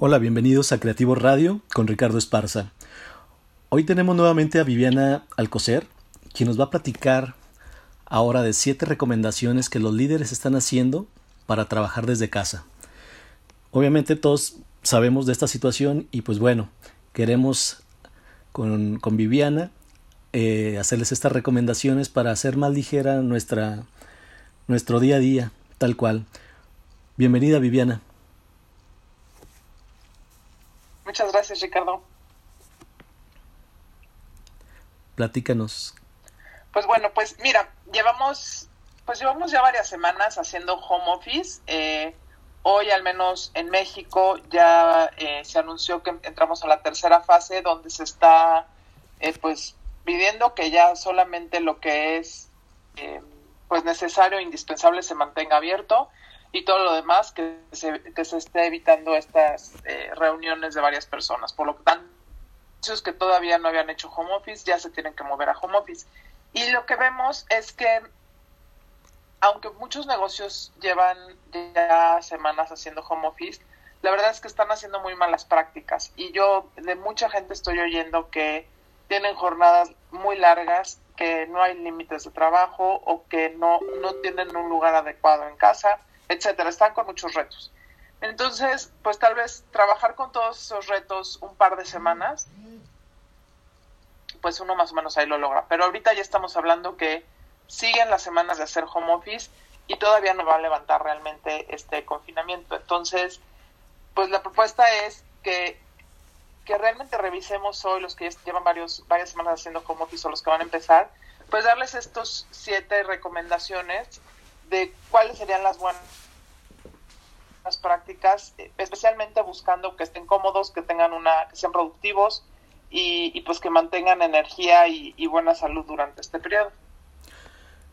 Hola, bienvenidos a Creativo Radio con Ricardo Esparza. Hoy tenemos nuevamente a Viviana Alcocer, quien nos va a platicar ahora de siete recomendaciones que los líderes están haciendo para trabajar desde casa. Obviamente todos sabemos de esta situación y pues bueno, queremos con, con Viviana eh, hacerles estas recomendaciones para hacer más ligera nuestra, nuestro día a día, tal cual. Bienvenida Viviana. Muchas gracias, Ricardo. Platícanos. Pues bueno, pues mira, llevamos, pues llevamos ya varias semanas haciendo home office. Eh, hoy, al menos en México, ya eh, se anunció que entramos a la tercera fase, donde se está, eh, pues, pidiendo que ya solamente lo que es, pues, necesario e indispensable se mantenga abierto y todo lo demás que se, que se esté evitando estas eh, reuniones de varias personas. Por lo tanto, esos que todavía no habían hecho home office ya se tienen que mover a home office. Y lo que vemos es que, aunque muchos negocios llevan ya semanas haciendo home office, la verdad es que están haciendo muy malas prácticas. Y yo de mucha gente estoy oyendo que tienen jornadas muy largas, que no hay límites de trabajo o que no, no tienen un lugar adecuado en casa etcétera. Están con muchos retos. Entonces, pues tal vez trabajar con todos esos retos un par de semanas, pues uno más o menos ahí lo logra. Pero ahorita ya estamos hablando que siguen las semanas de hacer home office y todavía no va a levantar realmente este confinamiento. Entonces, pues la propuesta es que, que realmente revisemos hoy los que ya llevan varios, varias semanas haciendo home office o los que van a empezar, pues darles estos siete recomendaciones de cuáles serían las buenas prácticas, especialmente buscando que estén cómodos, que tengan una, que sean productivos y, pues que mantengan energía y, buena salud durante este periodo.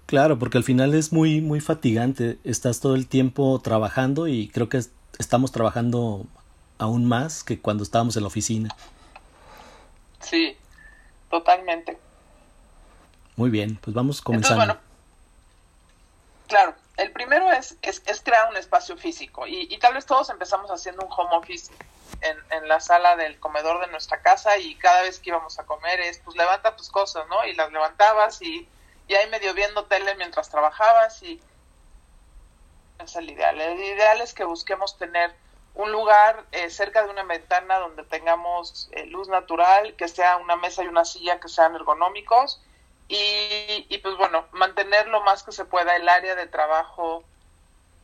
Claro, porque al final es muy, muy fatigante. Estás todo el tiempo trabajando y creo que estamos trabajando aún más que cuando estábamos en la oficina. Sí, totalmente. Muy bien, pues vamos comenzando. Claro, el primero es, es, crear un espacio físico y, tal vez todos empezamos haciendo un home office en, la sala del comedor de nuestra casa y cada vez que íbamos a comer es, pues levanta tus cosas, ¿no? Y las levantabas y, y ahí medio viendo tele mientras trabajabas y es el ideal. El ideal es que busquemos tener un lugar eh, cerca de una ventana donde tengamos eh, luz natural, que sea una mesa y una silla que sean ergonómicos y, pues bueno, mantener lo más que se pueda el área de trabajo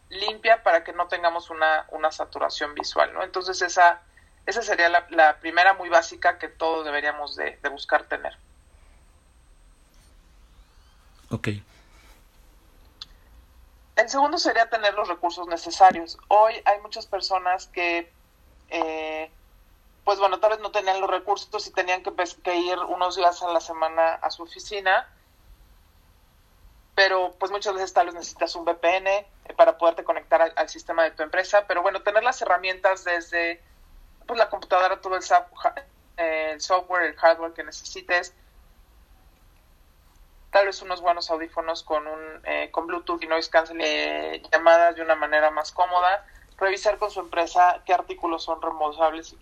limpia para que no tengamos una, una saturación visual, ¿no? Entonces esa, esa sería la, primera muy básica que todos deberíamos de, buscar tener. Ok. El segundo sería tener los recursos necesarios. Hoy hay muchas personas que eh, pues bueno, tal vez no tenían los recursos y tenían que, pues, ir unos días a la semana a su oficina, pero pues muchas veces tal vez necesitas un VPN eh, para poderte conectar al, sistema de tu empresa, pero bueno, tener las herramientas desde pues, la computadora, todo el, el software, el hardware que necesites, tal vez unos buenos audífonos con un eh, con Bluetooth y noise canceling, eh, llamadas de una manera más cómoda, revisar con su empresa qué artículos son reembolsables y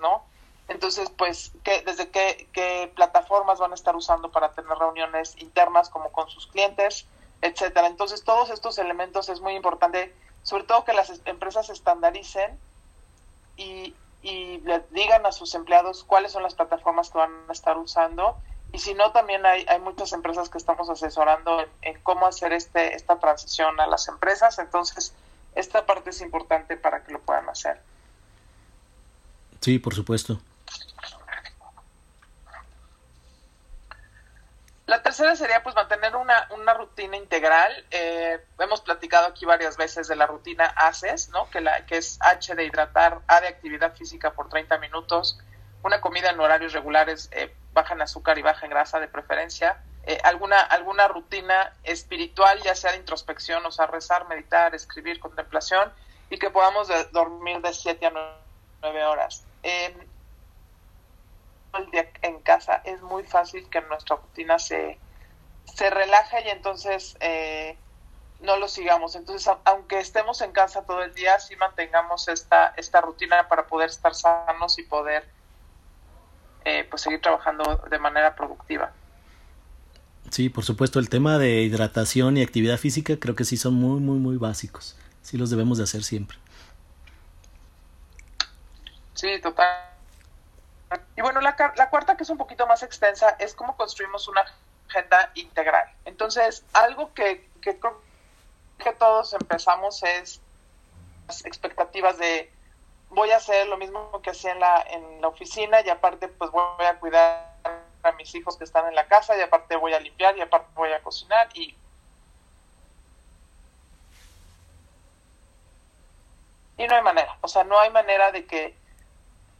¿no? Entonces, pues, ¿qué, ¿desde qué, qué, plataformas van a estar usando para tener reuniones internas como con sus clientes, etcétera? Entonces, todos estos elementos es muy importante, sobre todo que las empresas estandaricen y, le digan a sus empleados cuáles son las plataformas que van a estar usando. Y si no, también hay, hay muchas empresas que estamos asesorando en, en cómo hacer este, esta transición a las empresas. Entonces, esta parte es importante para que lo puedan hacer. Sí, por supuesto. La tercera sería pues mantener una, una rutina integral. Eh, hemos platicado aquí varias veces de la rutina ACES, ¿no? Que, la, que es H de hidratar, A de actividad física por 30 minutos, una comida en horarios regulares, eh, baja en azúcar y baja en grasa de preferencia, eh, alguna, alguna rutina espiritual, ya sea de introspección, o sea, rezar, meditar, escribir, contemplación, y que podamos dormir de 7 a 9 horas en, el día en casa es muy fácil que nuestra rutina se, se relaje y entonces eh, no lo sigamos. Entonces, aunque estemos en casa todo el día, sí mantengamos esta, esta rutina para poder estar sanos y poder eh, pues seguir trabajando de manera productiva. Sí, por supuesto, el tema de hidratación y actividad física creo que sí son muy, muy, muy básicos. Sí los debemos de hacer siempre. Sí, total. Y bueno, la, la cuarta, que es un poquito más extensa, es cómo construimos una agenda integral. Entonces, algo que, que creo que todos empezamos es las expectativas de voy a hacer lo mismo que hacía en la, en la oficina y aparte pues voy a cuidar a mis hijos que están en la casa y aparte voy a limpiar y aparte voy a cocinar y y no hay manera, o sea, no hay manera de que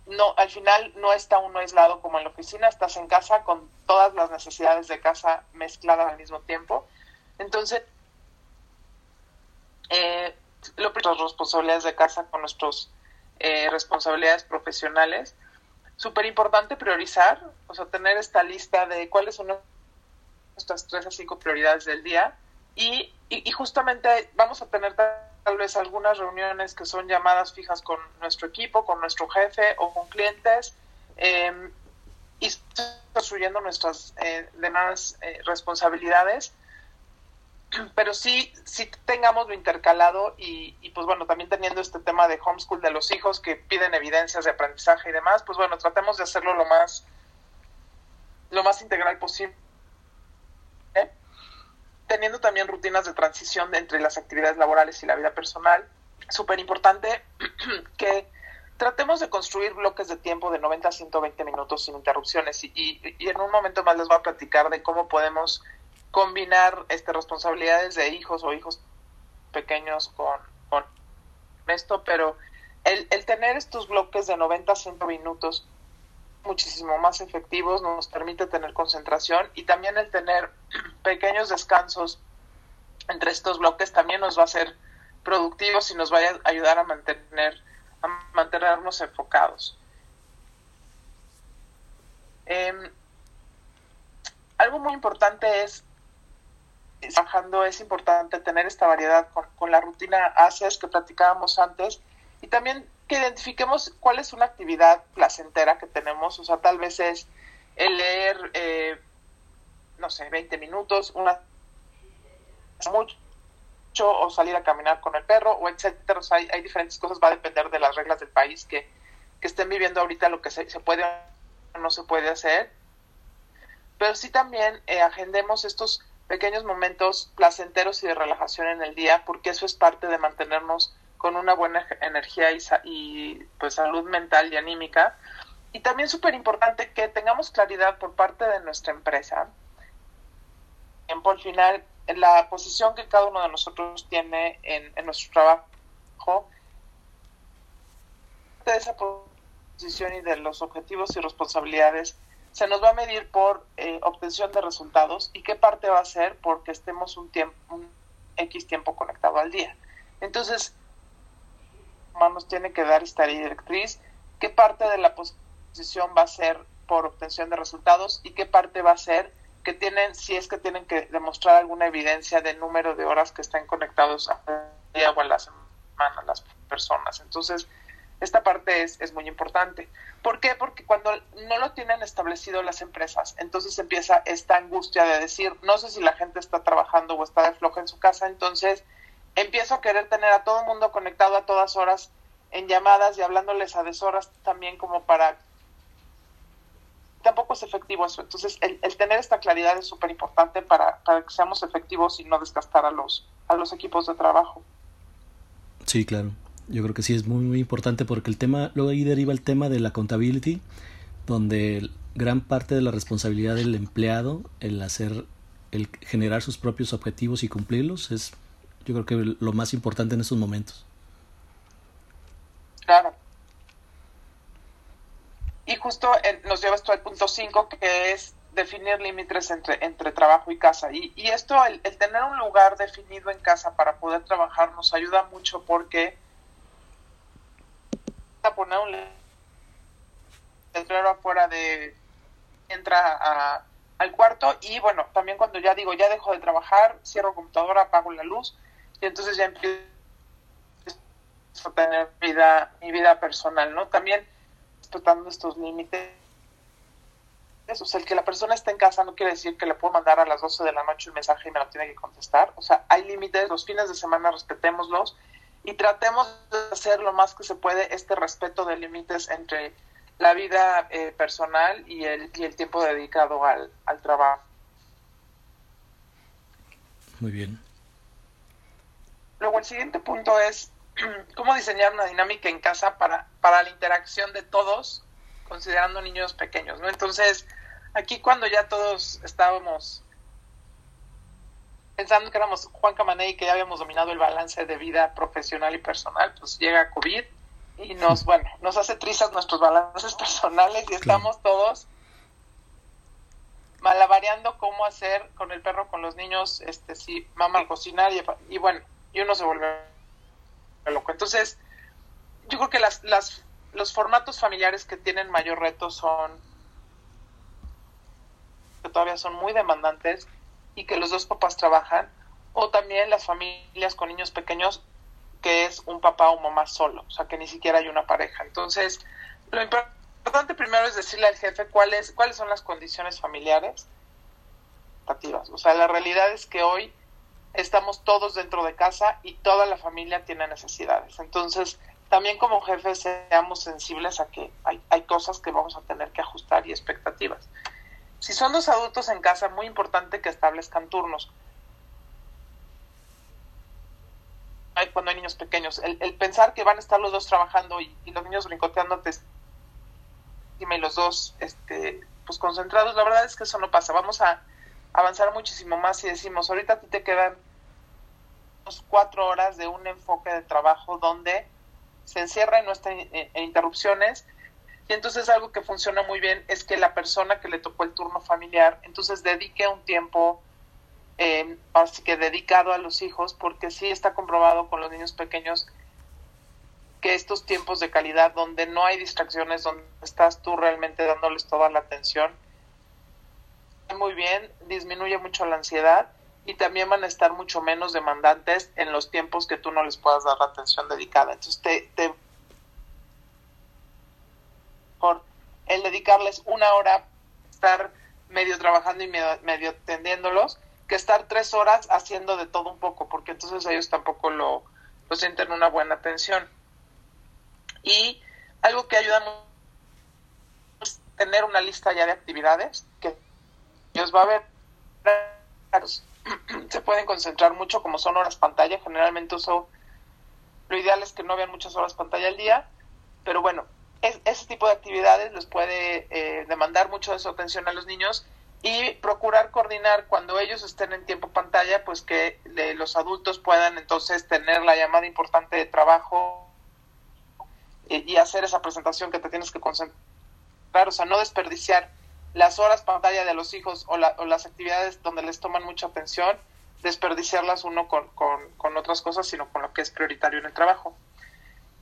no al final no está uno aislado como en la oficina, estás en casa con todas las necesidades de casa mezcladas al mismo tiempo. Entonces, eh, lo primero, responsabilidades de casa con nuestros eh, responsabilidades profesionales. Súper importante priorizar, o sea, tener esta lista de cuáles son nuestras tres a cinco prioridades del día y, y, justamente vamos a tener tal vez algunas reuniones que son llamadas fijas con nuestro equipo, con nuestro jefe o con clientes eh, y construyendo nuestras eh, demás eh, responsabilidades pero sí, sí tengamos lo intercalado y, pues bueno, también teniendo este tema de homeschool de los hijos que piden evidencias de aprendizaje y demás, pues bueno, tratemos de hacerlo lo más, lo más integral posible. Teniendo también rutinas de transición entre las actividades laborales y la vida personal. Súper importante que tratemos de construir bloques de tiempo de 90 a 120 minutos sin interrupciones y, y en un momento más les voy a platicar de cómo podemos combinar este, responsabilidades de hijos o hijos pequeños con, con esto, pero el, el, tener estos bloques de 90 a 100 minutos muchísimo más efectivos nos permite tener concentración y también el tener pequeños descansos entre estos bloques también nos va a ser productivos y nos va a ayudar a mantener a mantenernos enfocados. Eh, algo muy importante es trabajando es importante tener esta variedad con, la rutina ACES que platicábamos antes y también que identifiquemos cuál es una actividad placentera que tenemos, o sea, tal vez es el leer, eh, no sé, 20 minutos, una mucho o salir a caminar con el perro o etcétera, o sea, hay, diferentes cosas, va a depender de las reglas del país que, que estén viviendo ahorita lo que se, se puede o no se puede hacer, pero sí también eh, agendemos estos pequeños momentos placenteros y de relajación en el día, porque eso es parte de mantenernos con una buena energía y, y pues salud mental y anímica. Y también súper importante que tengamos claridad por parte de nuestra empresa. Al final, la posición que cada uno de nosotros tiene en, en nuestro trabajo, de esa posición y de los objetivos y responsabilidades se nos va a medir por eh, obtención de resultados y qué parte va a ser porque estemos un tiempo un X tiempo conectado al día. Entonces, nos tiene que dar esta directriz, qué parte de la posición va a ser por obtención de resultados y qué parte va a ser que tienen, si es que tienen que demostrar alguna evidencia del número de horas que están conectados al día o a la semana las personas. Entonces, esta parte es, es, muy importante. ¿Por qué? Porque cuando no lo tienen establecido las empresas, entonces empieza esta angustia de decir, no sé si la gente está trabajando o está de floja en su casa, entonces empiezo a querer tener a todo el mundo conectado a todas horas en llamadas y hablándoles a deshoras también como para... Tampoco es efectivo eso. Entonces, el, tener esta claridad es súper importante para, para que seamos efectivos y no desgastar a los, a los equipos de trabajo. Sí, claro. Yo creo que sí es muy, muy importante porque el tema, luego ahí deriva el tema de la accountability, donde gran parte de la responsabilidad del empleado, el hacer, el generar sus propios objetivos y cumplirlos, es yo creo que lo más importante en estos momentos. Claro. Y justo nos lleva esto al punto 5, que es definir límites entre, entre trabajo y casa. Y, y esto, el, tener un lugar definido en casa para poder trabajar nos ayuda mucho porque poner un letrero afuera de entra al cuarto y bueno, también cuando ya digo ya dejo de trabajar, cierro computadora, apago la luz, y entonces ya empiezo a tener vida, mi vida personal, ¿no? También respetando estos límites. O sea, el que la persona esté en casa no quiere decir que le puedo mandar a las 12 de la noche un mensaje y me lo tiene que contestar. O sea, hay límites, los fines de semana respetémoslos y tratemos de hacer lo más que se puede este respeto de límites entre la vida eh, personal y el, y el tiempo dedicado al, al trabajo. Muy bien. Luego el siguiente punto es cómo diseñar una dinámica en casa para, para la interacción de todos, considerando niños pequeños, ¿no? Entonces, aquí cuando ya todos estábamos pensando que éramos Juan Camaney y que ya habíamos dominado el balance de vida profesional y personal, pues llega COVID y nos, bueno, nos hace trizas nuestros balances personales y estamos todos malabareando cómo hacer con el perro, con los niños, este, si mamá cocinar y, y bueno, y uno se vuelve loco. Entonces, yo creo que las, las, los formatos familiares que tienen mayor reto son que todavía son muy demandantes y que los dos papás trabajan, o también las familias con niños pequeños que es un papá o mamá solo, o sea que ni siquiera hay una pareja. Entonces, lo importante primero es decirle al jefe cuáles cuáles son las condiciones familiares. O sea, la realidad es que hoy estamos todos dentro de casa y toda la familia tiene necesidades. Entonces, también como jefes seamos sensibles a que hay, hay cosas que vamos a tener que ajustar y expectativas. Si son dos adultos en casa, muy importante que establezcan turnos. Hay, cuando hay niños pequeños, el, pensar que van a estar los dos trabajando y, los niños brincoteándote y los dos este, pues concentrados, la verdad es que eso no pasa. Vamos a avanzar muchísimo más si decimos, ahorita a ti te quedan cuatro horas de un enfoque de trabajo donde se encierra y no está en, interrupciones. Y entonces algo que funciona muy bien es que la persona que le tocó el turno familiar, entonces dedique un tiempo, eh, así que dedicado a los hijos, porque sí está comprobado con los niños pequeños que estos tiempos de calidad donde no hay distracciones, donde estás tú realmente dándoles toda la atención, muy bien, disminuye mucho la ansiedad y también van a estar mucho menos demandantes en los tiempos que tú no les puedas dar la atención dedicada. Entonces, te, te el dedicarles una hora, estar medio trabajando y medio, medio atendiéndolos, que estar tres horas haciendo de todo un poco, porque entonces ellos tampoco lo, lo sienten una buena atención. Y algo que ayuda mucho es tener una lista ya de actividades que ellos va a ver se pueden concentrar mucho como son horas pantalla. Generalmente uso, lo ideal es que no vean muchas horas pantalla al día, pero bueno, es, ese tipo de actividades les puede eh, demandar mucho de su atención a los niños y procurar coordinar cuando ellos estén en tiempo pantalla, pues que de, los adultos puedan entonces tener la llamada importante de trabajo y hacer esa presentación que te tienes que concentrar, o sea, no desperdiciar las horas pantalla de los hijos o, la, o, las actividades donde les toman mucha atención, desperdiciarlas uno con, con, otras cosas, sino con lo que es prioritario en el trabajo.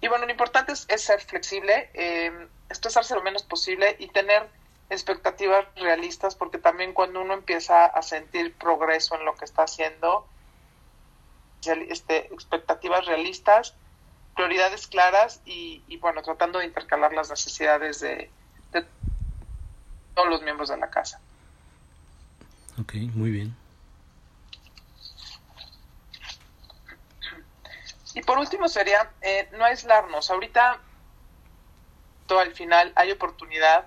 Y bueno, lo importante es, ser flexible, eh, estresarse lo menos posible y tener expectativas realistas, porque también cuando uno empieza a sentir progreso en lo que está haciendo, este, expectativas realistas, prioridades claras y, bueno, tratando de intercalar las necesidades de, de todos los miembros de la casa. Ok, muy bien. Y por último sería eh, no aislarnos. Ahorita, todo al final, hay oportunidad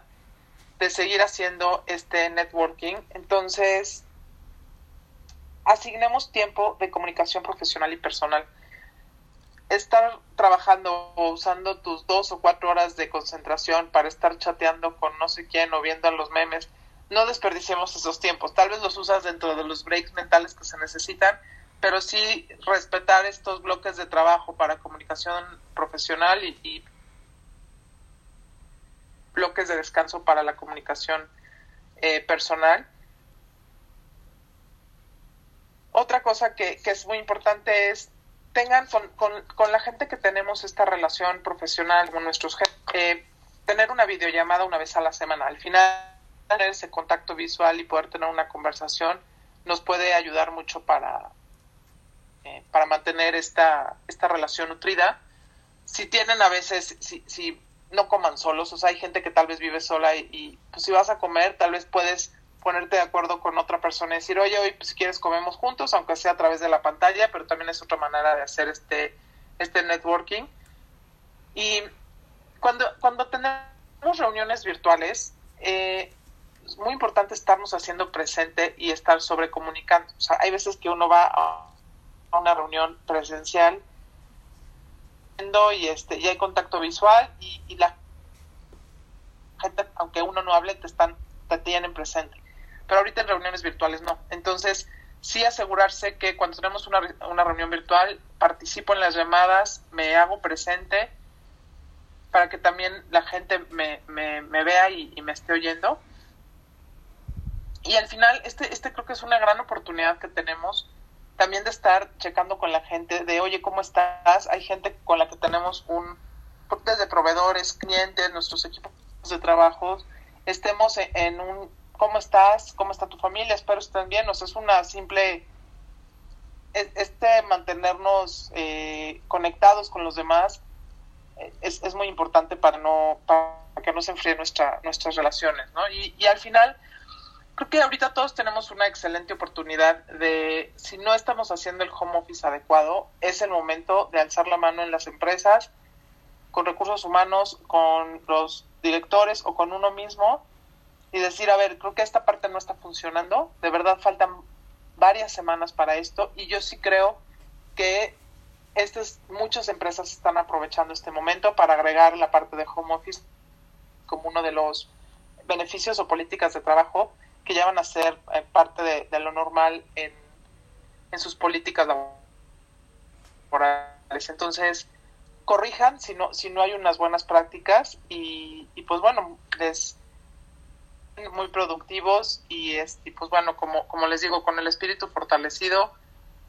de seguir haciendo este networking. Entonces, asignemos tiempo de comunicación profesional y personal estar trabajando o usando tus dos o cuatro horas de concentración para estar chateando con no sé quién o viendo los memes, no desperdiciemos esos tiempos. Tal vez los usas dentro de los breaks mentales que se necesitan, pero sí respetar estos bloques de trabajo para comunicación profesional y, bloques de descanso para la comunicación eh, personal. Otra cosa que, que es muy importante es tengan con, con, con, la gente que tenemos esta relación profesional con nuestros eh, tener una videollamada una vez a la semana. Al final, tener ese contacto visual y poder tener una conversación nos puede ayudar mucho para eh, para mantener esta, esta relación nutrida. Si tienen a veces, si, si no coman solos, o sea, hay gente que tal vez vive sola y, pues si vas a comer, tal vez puedes ponerte de acuerdo con otra persona y decir, oye, hoy pues, si quieres comemos juntos, aunque sea a través de la pantalla, pero también es otra manera de hacer este, este networking. Y cuando, cuando tenemos reuniones virtuales, eh, es muy importante estarnos haciendo presente y estar sobrecomunicando. O sea, hay veces que uno va a una reunión presencial y este y hay contacto visual y, y la gente aunque uno no hable te están te tienen presente pero ahorita en reuniones virtuales no. Entonces sí asegurarse que cuando tenemos una, una reunión virtual participo en las llamadas me hago presente para que también la gente me, me, vea y, y, me esté oyendo. Y al final este este creo que es una gran oportunidad que tenemos también de estar checando con la gente de, oye, ¿cómo estás? Hay gente con la que tenemos un, desde proveedores, clientes, nuestros equipos de trabajo, estemos en, un, ¿cómo estás? ¿Cómo está tu familia? Espero estén bien. O sea, es una simple, este mantenernos eh, conectados con los demás eh, es, es, muy importante para no para que no se enfríen nuestra, nuestras relaciones, ¿no? Y, y al final creo que ahorita todos tenemos una excelente oportunidad de, si no estamos haciendo el home office adecuado, es el momento de alzar la mano en las empresas, con recursos humanos, con los directores o con uno mismo y decir, a ver, creo que esta parte no está funcionando, de verdad faltan varias semanas para esto y yo sí creo que estas muchas empresas están aprovechando este momento para agregar la parte de home office como uno de los beneficios o políticas de trabajo que ya van a ser eh, parte de, lo normal en, en sus políticas laborales. Entonces, corrijan si no, si no hay unas buenas prácticas y, y pues bueno, les muy productivos y, es, y pues bueno, como, como les digo, con el espíritu fortalecido,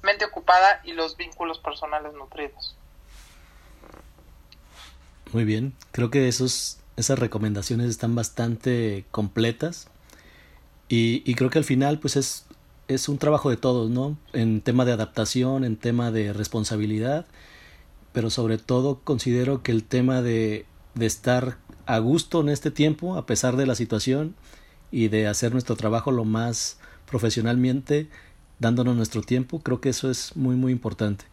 mente ocupada y los vínculos personales nutridos. Muy bien, creo que esos, esas recomendaciones están bastante completas y, y, creo que al final, pues es, es un trabajo de todos, ¿no? En tema de adaptación, en tema de responsabilidad, pero sobre todo considero que el tema de, de estar a gusto en este tiempo, a pesar de la situación, y de hacer nuestro trabajo lo más profesionalmente, dándonos nuestro tiempo, creo que eso es muy, muy importante.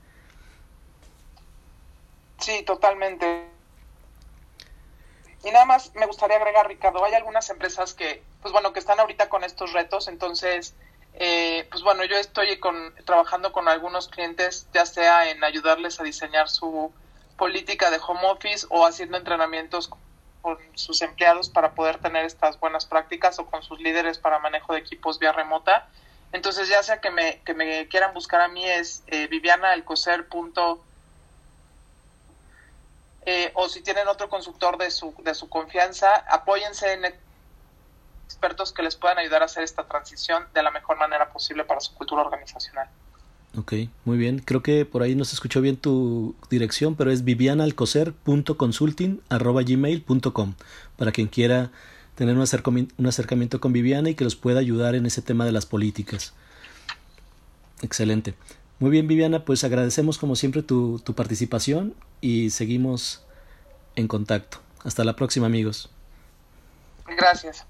Sí, totalmente. Y nada más me gustaría agregar, Ricardo, hay algunas empresas que, pues bueno, que están ahorita con estos retos, entonces, eh, pues bueno, yo estoy con, trabajando con algunos clientes, ya sea en ayudarles a diseñar su política de home office o haciendo entrenamientos con sus empleados para poder tener estas buenas prácticas o con sus líderes para manejo de equipos vía remota. Entonces, ya sea que me, que me quieran buscar a mí es eh, vivianaalcocer.com eh, o si tienen otro consultor de su, de su confianza, apóyense en expertos que les puedan ayudar a hacer esta transición de la mejor manera posible para su cultura organizacional. Ok, muy bien. Creo que por ahí no se escuchó bien tu dirección, pero es vivianaalcocer.consulting.gmail.com para quien quiera tener un acercamiento, un acercamiento con Viviana y que los pueda ayudar en ese tema de las políticas. Excelente. Muy bien, Viviana, pues agradecemos como siempre tu, tu participación y seguimos en contacto. Hasta la próxima, amigos. Gracias.